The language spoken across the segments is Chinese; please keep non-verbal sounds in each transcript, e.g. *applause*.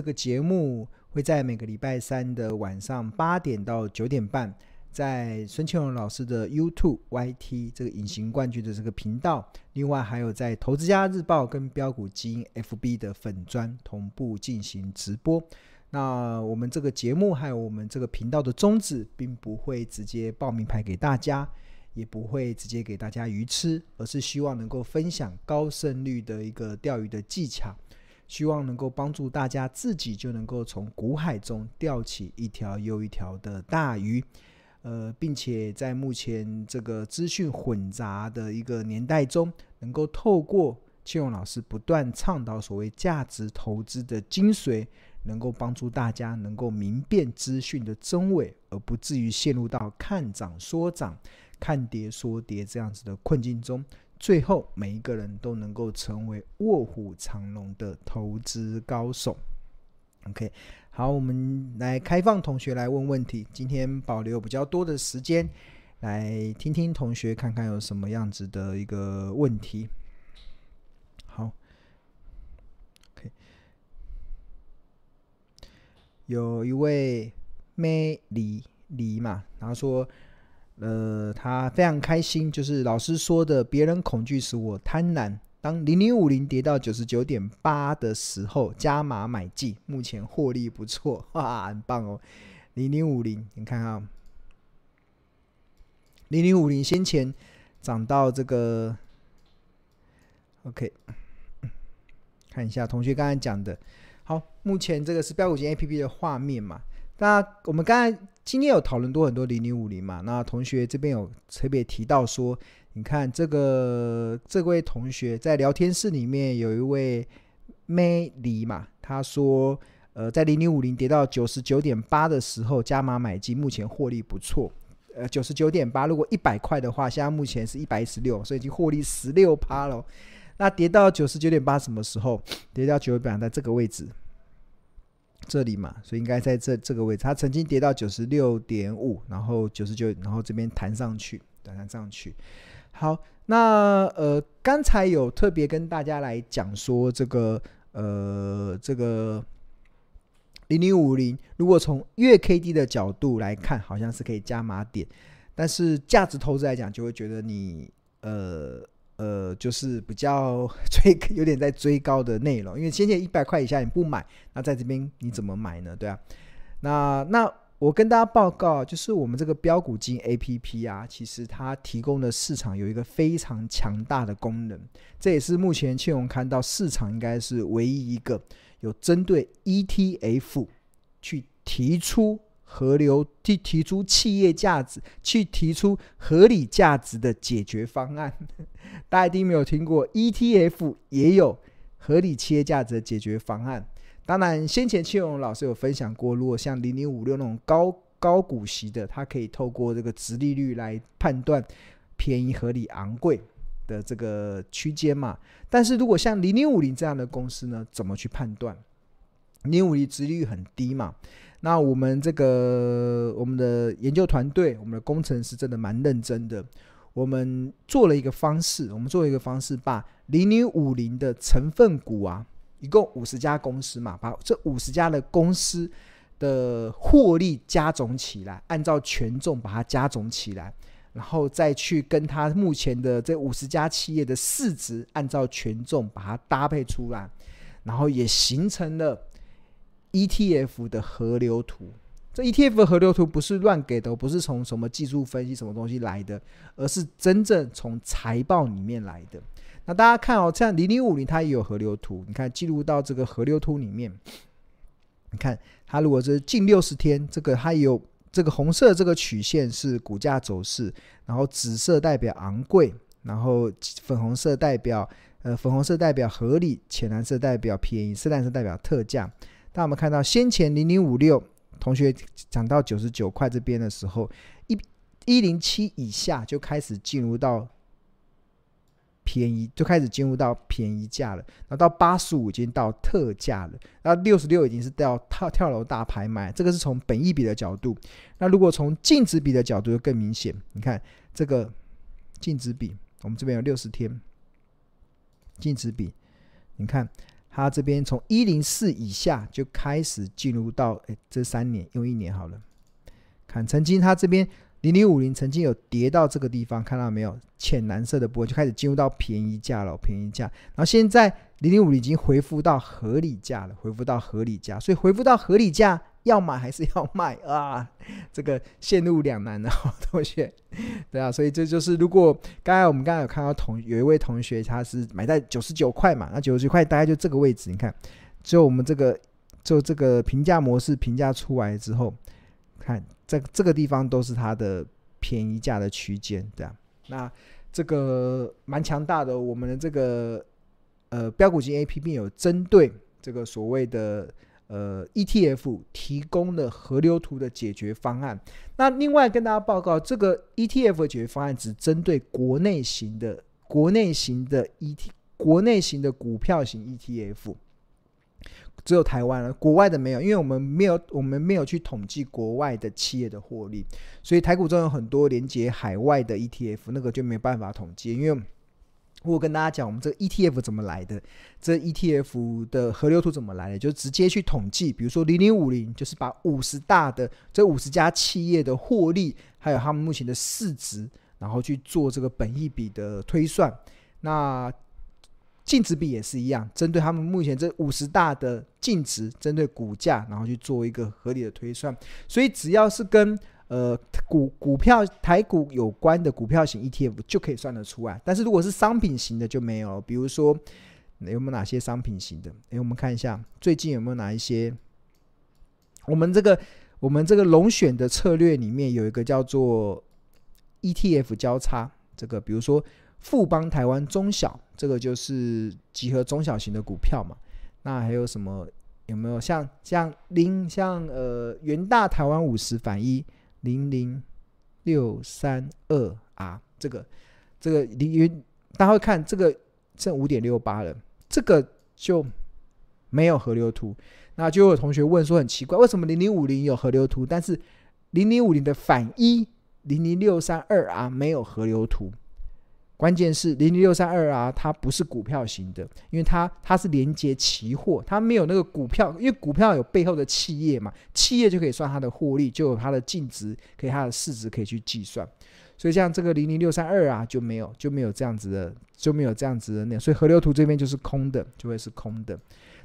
这个节目会在每个礼拜三的晚上八点到九点半，在孙庆荣老师的 YouTube YT 这个隐形冠军的这个频道，另外还有在投资家日报跟标股基因 FB 的粉专同步进行直播。那我们这个节目还有我们这个频道的宗旨，并不会直接报名牌给大家，也不会直接给大家鱼吃，而是希望能够分享高胜率的一个钓鱼的技巧，希望能够帮助大家自己就能够从股海中钓起一条又一条的大鱼，呃，并且在目前这个资讯混杂的一个年代中，能够透过庆荣老师不断倡导所谓价值投资的精髓。能够帮助大家能够明辨资讯的真伪，而不至于陷入到看涨说涨、看跌说跌这样子的困境中。最后，每一个人都能够成为卧虎藏龙的投资高手。OK，好，我们来开放同学来问问题。今天保留比较多的时间，来听听同学看看有什么样子的一个问题。好，OK，有一位美丽丽嘛，然后说，呃，他非常开心，就是老师说的，别人恐惧使我贪婪。当零零五零跌到九十九点八的时候，加码买进，目前获利不错，哇，很棒哦。零零五零，你看啊，零零五零先前涨到这个，OK，看一下同学刚才讲的。好，目前这个是标股型 APP 的画面嘛？那我们刚才今天有讨论多很多零零五零嘛？那同学这边有特别提到说，你看这个这位同学在聊天室里面有一位 May 李嘛，他说，呃，在零零五零跌到九十九点八的时候加码买进，目前获利不错。呃，九十九点八，如果一百块的话，现在目前是一百一十六，所以已经获利十六趴了。那跌到九十九点八什么时候？跌到九百，在这个位置，这里嘛，所以应该在这这个位置。它曾经跌到九十六点五，然后九十九，然后这边弹上去，弹上去。好，那呃，刚才有特别跟大家来讲说，这个呃，这个零零五零，如果从月 K D 的角度来看，好像是可以加码点，但是价值投资来讲，就会觉得你呃。呃，就是比较 *laughs* 追，有点在追高的内容，因为先前一百块以下你不买，那在这边你怎么买呢？对啊，那那我跟大家报告，就是我们这个标股金 APP 啊，其实它提供的市场有一个非常强大的功能，这也是目前庆荣看到市场应该是唯一一个有针对 ETF 去提出。河流提提出企业价值，去提出合理价值的解决方案。*laughs* 大家一定没有听过 ETF 也有合理企业价值的解决方案。当然，先前庆荣老师有分享过，如果像零零五六那种高高股息的，它可以透过这个殖利率来判断便宜、合理、昂贵的这个区间嘛。但是如果像零零五零这样的公司呢，怎么去判断？零五零殖利率很低嘛。那我们这个我们的研究团队，我们的工程师真的蛮认真的。我们做了一个方式，我们做了一个方式，把零零五零的成分股啊，一共五十家公司嘛，把这五十家的公司的获利加总起来，按照权重把它加总起来，然后再去跟它目前的这五十家企业的市值按照权重把它搭配出来，然后也形成了。ETF 的河流图，这 ETF 的河流图不是乱给的，不是从什么技术分析什么东西来的，而是真正从财报里面来的。那大家看哦，像零零五零它也有河流图，你看记录到这个河流图里面，你看它如果是近六十天，这个它有这个红色这个曲线是股价走势，然后紫色代表昂贵，然后粉红色代表呃粉红色代表合理，浅蓝色代表便宜，深蓝色代表特价。当我们看到先前零零五六同学涨到九十九块这边的时候，一一零七以下就开始进入到便宜，就开始进入到便宜价了。然后到八十五已经到特价了，然后六十六已经是到跳跳楼大拍卖。这个是从本益比的角度。那如果从净值比的角度就更明显。你看这个净值比，我们这边有六十天净值比，你看。它这边从一零四以下就开始进入到，哎，这三年用一年好了，看曾经它这边零零五零曾经有跌到这个地方，看到没有？浅蓝色的波就开始进入到便宜价了，便宜价。然后现在零零五零已经恢复到合理价了，恢复到合理价，所以恢复到合理价。要买还是要卖啊？这个陷入两难的同学，*laughs* 对啊，所以这就是如果刚才我们刚才有看到同有一位同学他是买在九十九块嘛，那九十九块大概就这个位置，你看，就我们这个就这个评价模式评价出来之后，看这这个地方都是它的便宜价的区间，对啊，那这个蛮强大的，我们的这个呃标股金 APP 有针对这个所谓的。呃，ETF 提供了河流图的解决方案。那另外跟大家报告，这个 ETF 的解决方案只针对国内型的、国内型的 ET、国内型的股票型 ETF，只有台湾了，国外的没有，因为我们没有，我们没有去统计国外的企业的获利，所以台股中有很多连接海外的 ETF，那个就没办法统计，因为。我跟大家讲，我们这个 ETF 怎么来的？这 ETF 的河流图怎么来的？就直接去统计，比如说零零五零，就是把五十大的这五十家企业的获利，还有他们目前的市值，然后去做这个本益比的推算。那净值比也是一样，针对他们目前这五十大的净值，针对股价，然后去做一个合理的推算。所以只要是跟呃，股股票台股有关的股票型 ETF 就可以算得出来，但是如果是商品型的就没有。比如说，有没有哪些商品型的？哎，我们看一下最近有没有哪一些？我们这个我们这个龙选的策略里面有一个叫做 ETF 交叉，这个比如说富邦台湾中小，这个就是集合中小型的股票嘛。那还有什么？有没有像像零像呃元大台湾五十反一？零零六三二 R，这个这个零元，大家会看这个剩五点六八了，这个就没有河流图。那就有同学问说很奇怪，为什么零零五零有河流图，但是零零五零的反一零零六三二 R 没有河流图？关键是零零六三二啊，它不是股票型的，因为它它是连接期货，它没有那个股票，因为股票有背后的企业嘛，企业就可以算它的获利，就有它的净值，可以它的市值可以去计算，所以像这个零零六三二啊就没有就没有这样子的就没有这样子的那，所以河流图这边就是空的，就会是空的。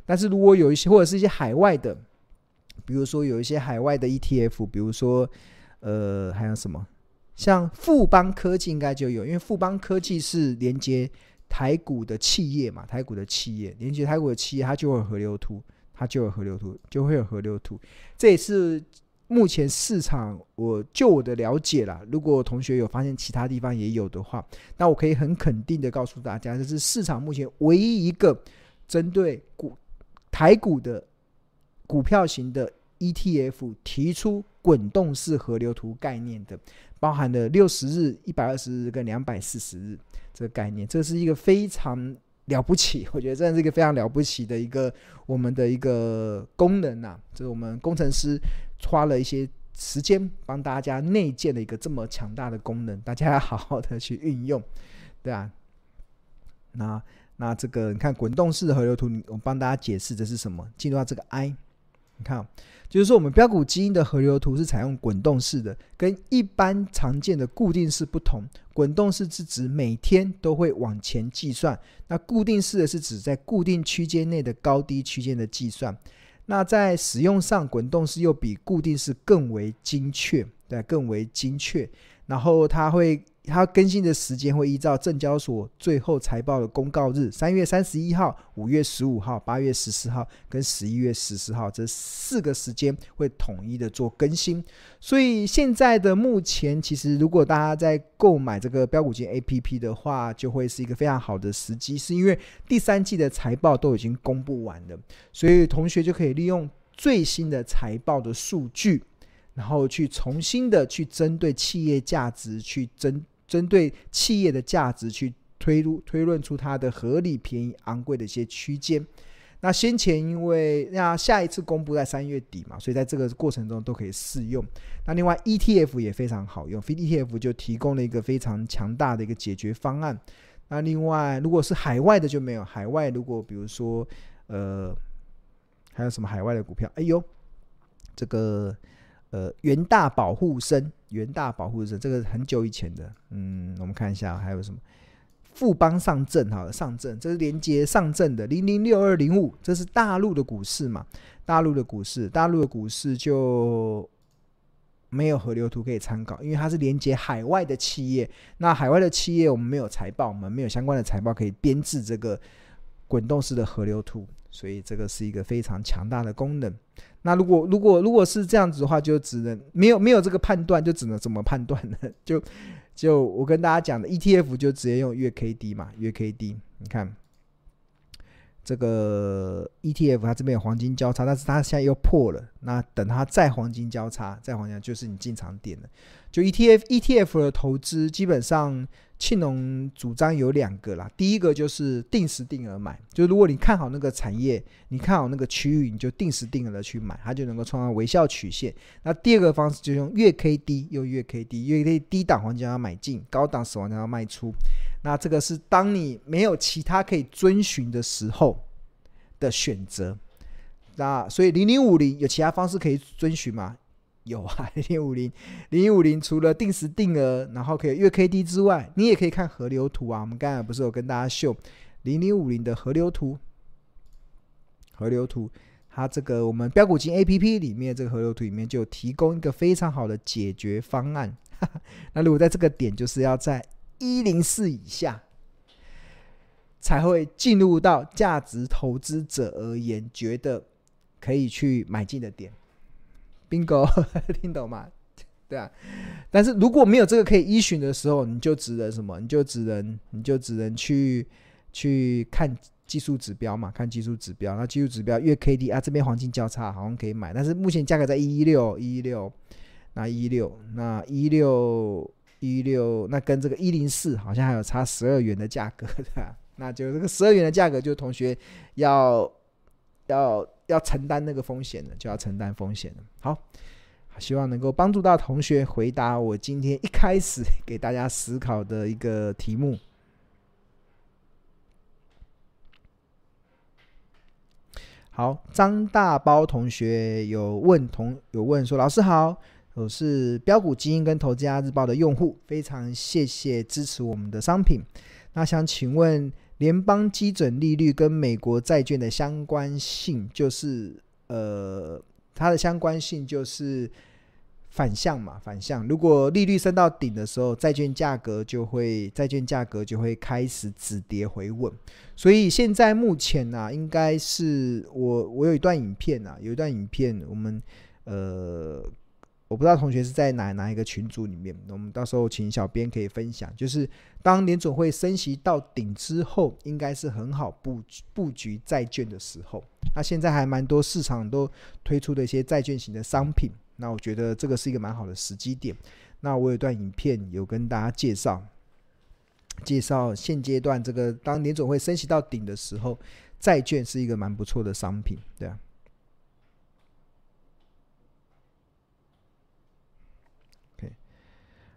但是如果有一些或者是一些海外的，比如说有一些海外的 ETF，比如说呃还有什么？像富邦科技应该就有，因为富邦科技是连接台股的企业嘛，台股的企业连接台股的企业，它就会有河流图，它就有河流图，就会有河流图。这也是目前市场我就我的了解啦。如果同学有发现其他地方也有的话，那我可以很肯定的告诉大家，这是市场目前唯一一个针对股台股的股票型的 ETF 提出滚动式河流图概念的。包含了六十日、一百二十日跟两百四十日这个概念，这是一个非常了不起，*laughs* 我觉得真的是一个非常了不起的一个我们的一个功能呐、啊。这是我们工程师花了一些时间帮大家内建的一个这么强大的功能，大家要好好的去运用，对啊。那那这个你看滚动式的河流图，我帮大家解释这是什么？进入到这个 I，你看。就是说，我们标股基因的河流图是采用滚动式的，跟一般常见的固定式不同。滚动式是指每天都会往前计算，那固定式的是指在固定区间内的高低区间的计算。那在使用上，滚动式又比固定式更为精确，对，更为精确。然后它会。它更新的时间会依照证交所最后财报的公告日，三月三十一号、五月十五号、八月十四号跟十一月十四号这四个时间会统一的做更新。所以现在的目前，其实如果大家在购买这个标股金 APP 的话，就会是一个非常好的时机，是因为第三季的财报都已经公布完了，所以同学就可以利用最新的财报的数据，然后去重新的去针对企业价值去针。针对企业的价值去推入推论出它的合理、便宜、昂贵的一些区间。那先前因为那下一次公布在三月底嘛，所以在这个过程中都可以试用。那另外 ETF 也非常好用，ETF 就提供了一个非常强大的一个解决方案。那另外如果是海外的就没有，海外如果比如说呃，还有什么海外的股票？哎呦，这个呃元大保护生，元大保护生，这个很久以前的，嗯，我们看一下还有什么富邦上证，好了，上证，这是连接上证的零零六二零五，这是大陆的股市嘛？大陆的股市，大陆的股市就。没有河流图可以参考，因为它是连接海外的企业。那海外的企业，我们没有财报，我们没有相关的财报可以编制这个滚动式的河流图，所以这个是一个非常强大的功能。那如果如果如果是这样子的话，就只能没有没有这个判断，就只能怎么判断呢？*laughs* 就就我跟大家讲的 ETF 就直接用月 K D 嘛，月 K D，你看。这个 ETF 它这边有黄金交叉，但是它现在又破了。那等它再黄金交叉，再黄金就是你进场点了。就 ETF ETF 的投资，基本上庆隆主张有两个啦。第一个就是定时定额买，就是如果你看好那个产业，你看好那个区域，你就定时定额的去买，它就能够创造微笑曲线。那第二个方式就用月 K D，用月 K D，月 K D 低档黄金要买进，高档死亡要卖出。那这个是当你没有其他可以遵循的时候的选择。那所以零零五零有其他方式可以遵循吗？有啊，*laughs* 零零五零零零五零除了定时定额，然后可以月 K D 之外，你也可以看河流图啊。我们刚才不是有跟大家秀零零五零的河流图？河流图，它这个我们标股金 A P P 里面这个河流图里面就提供一个非常好的解决方案。*laughs* 那如果在这个点，就是要在一零四以下，才会进入到价值投资者而言觉得可以去买进的点。Bingo，*laughs* 听懂吗？对啊。但是如果没有这个可以依循的时候，你就只能什么？你就只能你就只能去去看技术指标嘛，看技术指标。那技术指标月 K D 啊，这边黄金交叉好像可以买，但是目前价格在一一六一一六，那一一六那一六。一六，那跟这个一零四好像还有差十二元的价格的，*laughs* 那就这个十二元的价格，就同学要要要承担那个风险的，就要承担风险的。好，希望能够帮助到同学回答我今天一开始给大家思考的一个题目。好，张大包同学有问同有问说，老师好。我是标股基因跟投资家日报的用户，非常谢谢支持我们的商品。那想请问，联邦基准利率跟美国债券的相关性，就是呃，它的相关性就是反向嘛？反向，如果利率升到顶的时候，债券价格就会债券价格就会开始止跌回稳。所以现在目前呢、应该是我我有一段影片啊，有一段影片，我们呃。我不知道同学是在哪哪一个群组里面，我们到时候请小编可以分享。就是当联总会升息到顶之后，应该是很好布布局债券的时候。那现在还蛮多市场都推出的一些债券型的商品，那我觉得这个是一个蛮好的时机点。那我有段影片有跟大家介绍，介绍现阶段这个当联总会升息到顶的时候，债券是一个蛮不错的商品，对啊。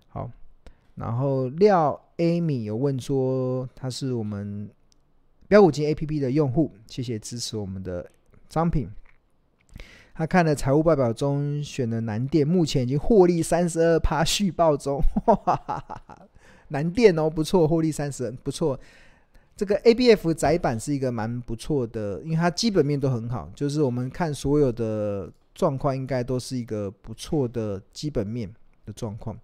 好，然后廖 Amy 有问说，他是我们标股金 APP 的用户，谢谢支持我们的商品。他看了财务报表中选的南电，目前已经获利三十二趴续报中，*laughs* 南电哦，不错，获利三十，不错。这个 ABF 载板是一个蛮不错的，因为它基本面都很好，就是我们看所有的状况，应该都是一个不错的基本面的状况。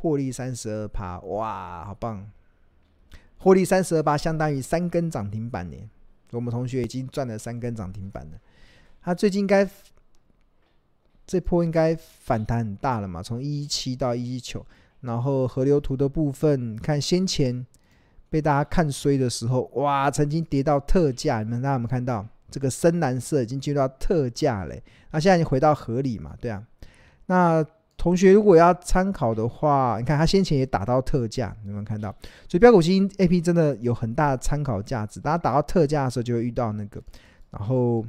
获利三十二趴，哇，好棒！获利三十二趴，相当于三根涨停板呢。我们同学已经赚了三根涨停板了。他最近应该这波应该反弹很大了嘛？从一一七到一一九，然后河流图的部分，看先前被大家看衰的时候，哇，曾经跌到特价，你们大家有没有看到？这个深蓝色已经进入到特价嘞。那现在已经回到合理嘛？对啊，那。同学，如果要参考的话，你看他先前也打到特价，有没有看到？所以标股金 A P 真的有很大的参考价值。大家打到特价的时候，就会遇到那个。然后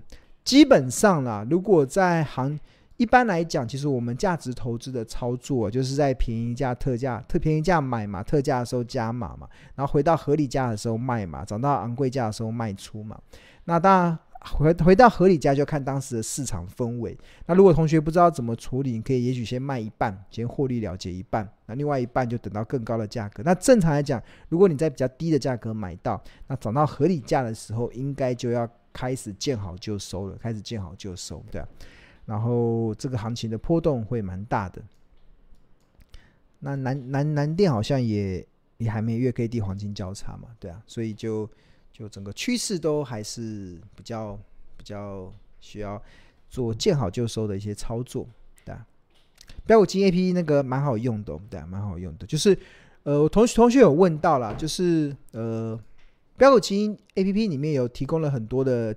基本上啦，如果在行一般来讲，其实我们价值投资的操作，就是在便宜价、特价、特便宜价买嘛，特价的时候加码嘛，然后回到合理价的时候卖嘛，涨到昂贵价的时候卖出嘛。那当然，回回到合理价就看当时的市场氛围。那如果同学不知道怎么处理，你可以也许先卖一半，先获利了结一半，那另外一半就等到更高的价格。那正常来讲，如果你在比较低的价格买到，那涨到合理价的时候，应该就要开始见好就收了，开始见好就收，对啊。然后这个行情的波动会蛮大的。那南南南电好像也也还没月 K D 黄金交叉嘛，对啊，所以就就整个趋势都还是比较比较需要做见好就收的一些操作，对啊。标股金 A P P 那个蛮好用的，对，蛮好用的。就是呃，我同学同学有问到啦，就是呃，标股金 A P P 里面有提供了很多的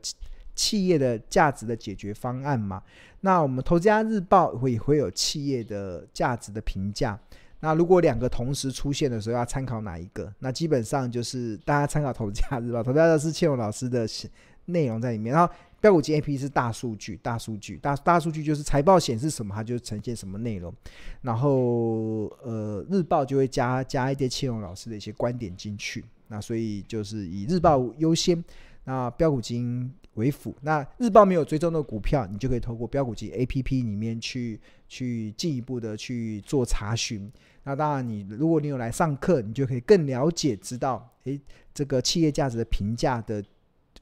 企业的价值的解决方案嘛。那我们投资家日报会会有企业的价值的评价。那如果两个同时出现的时候，要参考哪一个？那基本上就是大家参考《投资家日报》，《投资家日》是倩蓉老师的内容在里面。然后标股金 A P 是大数据，大数据，大大数据就是财报显示什么，它就呈现什么内容。然后呃，日报就会加加一些倩蓉老师的一些观点进去。那所以就是以日报优先，那标股金为辅。那日报没有追踪的股票，你就可以透过标股金 A P P 里面去去进一步的去做查询。那当然，你如果你有来上课，你就可以更了解，知道诶，这个企业价值的评价的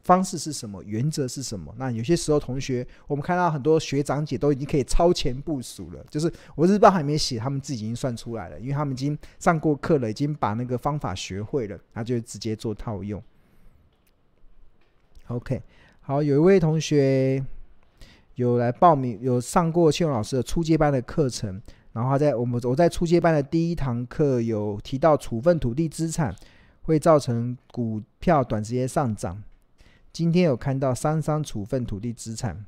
方式是什么，原则是什么。那有些时候，同学我们看到很多学长姐都已经可以超前部署了，就是我日报还没写，他们自己已经算出来了，因为他们已经上过课了，已经把那个方法学会了，他就直接做套用。OK，好，有一位同学有来报名，有上过倩蓉老师的初阶班的课程。然后在我们我在初阶班的第一堂课有提到处分土地资产会造成股票短时间上涨。今天有看到三商处分土地资产，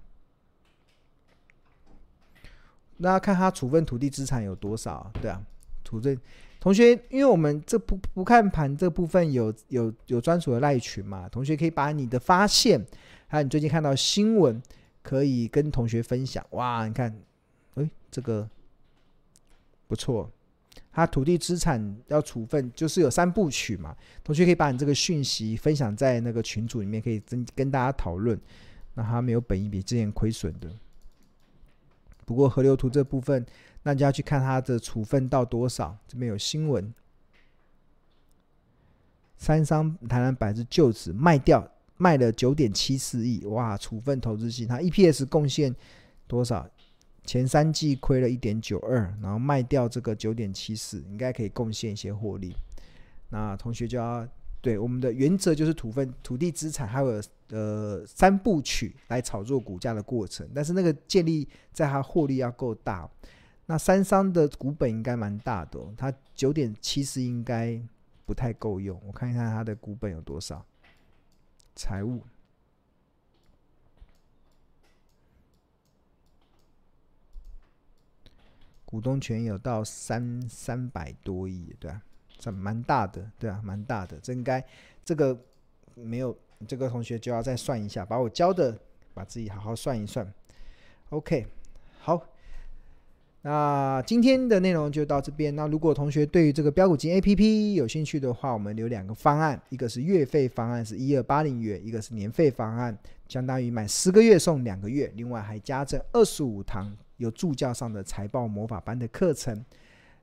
那要看他处分土地资产有多少？对啊，处分同学，因为我们这不不看盘这部分有有有专属的赖群嘛，同学可以把你的发现还有你最近看到新闻可以跟同学分享。哇，你看，哎，这个。不错，他土地资产要处分，就是有三部曲嘛。同学可以把你这个讯息分享在那个群组里面，可以跟跟大家讨论。那他没有本益比之前亏损的，不过河流图这部分，那就要去看他的处分到多少。这边有新闻，三商台南百之旧址卖掉，卖了九点七四亿，哇！处分投资性，他 EPS 贡献多少？前三季亏了一点九二，然后卖掉这个九点七四，应该可以贡献一些获利。那同学就要对我们的原则就是土分土地资产还有呃三部曲来炒作股价的过程，但是那个建立在它获利要够大。那三商的股本应该蛮大的，它九点七四应该不太够用。我看一看它的股本有多少，财务。股东权有到三三百多亿，对啊，这蛮大的，对啊，蛮大的。这应该这个没有这个同学就要再算一下，把我教的把自己好好算一算。OK，好，那今天的内容就到这边。那如果同学对于这个标股金 APP 有兴趣的话，我们有两个方案，一个是月费方案是一二八零元，一个是年费方案，相当于买十个月送两个月，另外还加赠二十五堂。有助教上的财报魔法班的课程。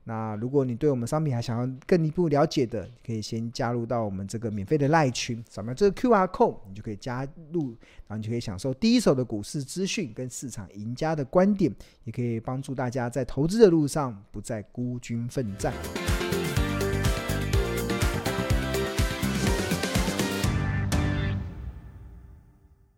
那如果你对我们商品还想要更一步了解的，可以先加入到我们这个免费的赖群，扫描这个 QR code，你就可以加入，然后你就可以享受第一手的股市资讯跟市场赢家的观点，也可以帮助大家在投资的路上不再孤军奋战。